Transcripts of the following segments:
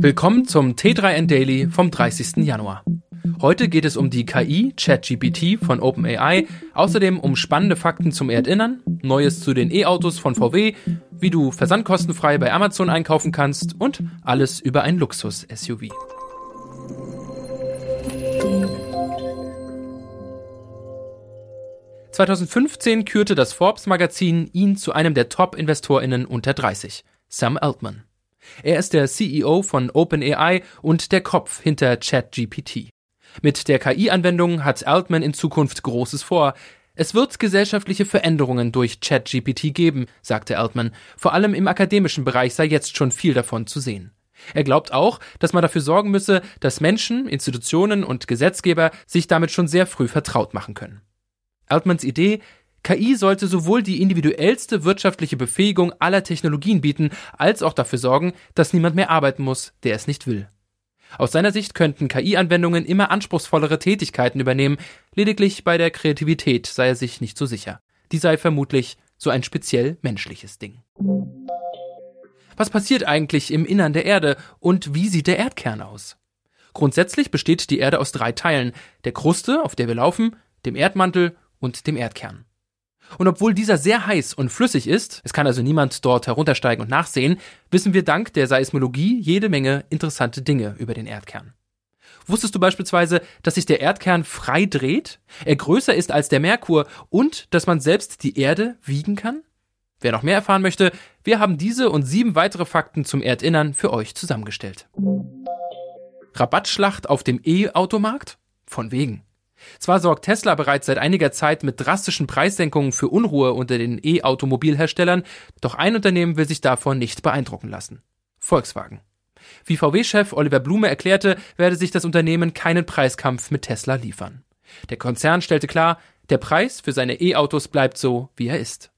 Willkommen zum T3N Daily vom 30. Januar. Heute geht es um die KI ChatGPT von OpenAI, außerdem um spannende Fakten zum Erdinnern, Neues zu den E-Autos von VW, wie du versandkostenfrei bei Amazon einkaufen kannst und alles über ein Luxus-SUV. (2015) kürte das Forbes-Magazin ihn zu einem der Top-InvestorInnen unter 30, Sam Altman. Er ist der CEO von OpenAI und der Kopf hinter ChatGPT. Mit der KI-Anwendung hat Altman in Zukunft Großes vor. Es wird gesellschaftliche Veränderungen durch ChatGPT geben, sagte Altman. Vor allem im akademischen Bereich sei jetzt schon viel davon zu sehen. Er glaubt auch, dass man dafür sorgen müsse, dass Menschen, Institutionen und Gesetzgeber sich damit schon sehr früh vertraut machen können. Altmans Idee, KI sollte sowohl die individuellste wirtschaftliche Befähigung aller Technologien bieten, als auch dafür sorgen, dass niemand mehr arbeiten muss, der es nicht will. Aus seiner Sicht könnten KI-Anwendungen immer anspruchsvollere Tätigkeiten übernehmen, lediglich bei der Kreativität sei er sich nicht so sicher. Die sei vermutlich so ein speziell menschliches Ding. Was passiert eigentlich im Innern der Erde und wie sieht der Erdkern aus? Grundsätzlich besteht die Erde aus drei Teilen, der Kruste, auf der wir laufen, dem Erdmantel und dem Erdkern. Und obwohl dieser sehr heiß und flüssig ist, es kann also niemand dort heruntersteigen und nachsehen, wissen wir dank der Seismologie jede Menge interessante Dinge über den Erdkern. Wusstest du beispielsweise, dass sich der Erdkern frei dreht, er größer ist als der Merkur und dass man selbst die Erde wiegen kann? Wer noch mehr erfahren möchte, wir haben diese und sieben weitere Fakten zum Erdinnern für euch zusammengestellt. Rabattschlacht auf dem E-Automarkt? Von wegen. Zwar sorgt Tesla bereits seit einiger Zeit mit drastischen Preissenkungen für Unruhe unter den E-Automobilherstellern, doch ein Unternehmen will sich davon nicht beeindrucken lassen. Volkswagen. Wie VW-Chef Oliver Blume erklärte, werde sich das Unternehmen keinen Preiskampf mit Tesla liefern. Der Konzern stellte klar, der Preis für seine E-Autos bleibt so, wie er ist.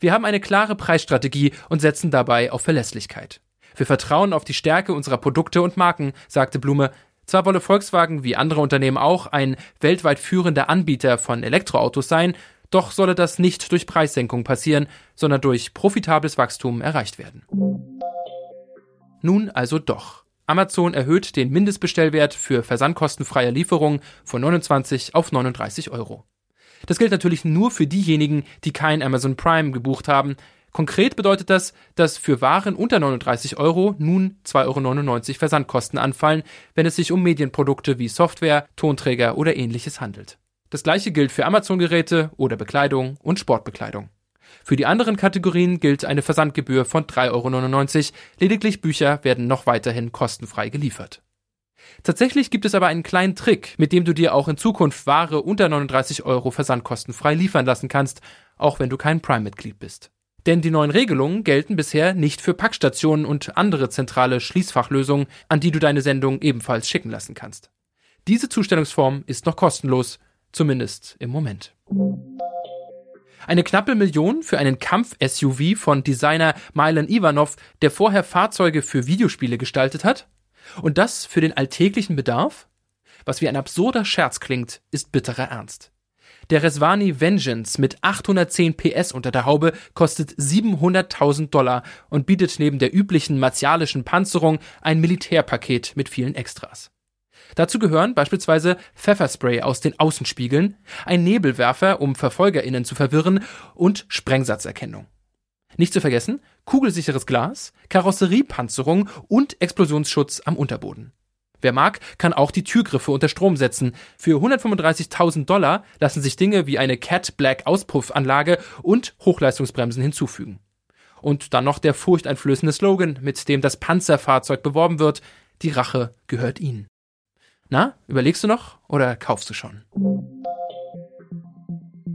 Wir haben eine klare Preisstrategie und setzen dabei auf Verlässlichkeit. Wir vertrauen auf die Stärke unserer Produkte und Marken, sagte Blume, zwar wolle Volkswagen wie andere Unternehmen auch ein weltweit führender Anbieter von Elektroautos sein, doch solle das nicht durch Preissenkung passieren, sondern durch profitables Wachstum erreicht werden. Nun also doch. Amazon erhöht den Mindestbestellwert für versandkostenfreie Lieferungen von 29 auf 39 Euro. Das gilt natürlich nur für diejenigen, die kein Amazon Prime gebucht haben, Konkret bedeutet das, dass für Waren unter 39 Euro nun 2,99 Euro Versandkosten anfallen, wenn es sich um Medienprodukte wie Software, Tonträger oder ähnliches handelt. Das gleiche gilt für Amazon-Geräte oder Bekleidung und Sportbekleidung. Für die anderen Kategorien gilt eine Versandgebühr von 3,99 Euro, lediglich Bücher werden noch weiterhin kostenfrei geliefert. Tatsächlich gibt es aber einen kleinen Trick, mit dem du dir auch in Zukunft Ware unter 39 Euro versandkostenfrei liefern lassen kannst, auch wenn du kein Prime-Mitglied bist. Denn die neuen Regelungen gelten bisher nicht für Packstationen und andere zentrale Schließfachlösungen, an die du deine Sendung ebenfalls schicken lassen kannst. Diese Zustellungsform ist noch kostenlos, zumindest im Moment. Eine knappe Million für einen Kampf-SUV von Designer Milan Ivanov, der vorher Fahrzeuge für Videospiele gestaltet hat? Und das für den alltäglichen Bedarf? Was wie ein absurder Scherz klingt, ist bitterer Ernst. Der Resvani Vengeance mit 810 PS unter der Haube kostet 700.000 Dollar und bietet neben der üblichen martialischen Panzerung ein Militärpaket mit vielen Extras. Dazu gehören beispielsweise Pfefferspray aus den Außenspiegeln, ein Nebelwerfer, um VerfolgerInnen zu verwirren und Sprengsatzerkennung. Nicht zu vergessen, kugelsicheres Glas, Karosseriepanzerung und Explosionsschutz am Unterboden. Wer mag, kann auch die Türgriffe unter Strom setzen. Für 135.000 Dollar lassen sich Dinge wie eine Cat Black Auspuffanlage und Hochleistungsbremsen hinzufügen. Und dann noch der furchteinflößende Slogan, mit dem das Panzerfahrzeug beworben wird, die Rache gehört Ihnen. Na, überlegst du noch oder kaufst du schon?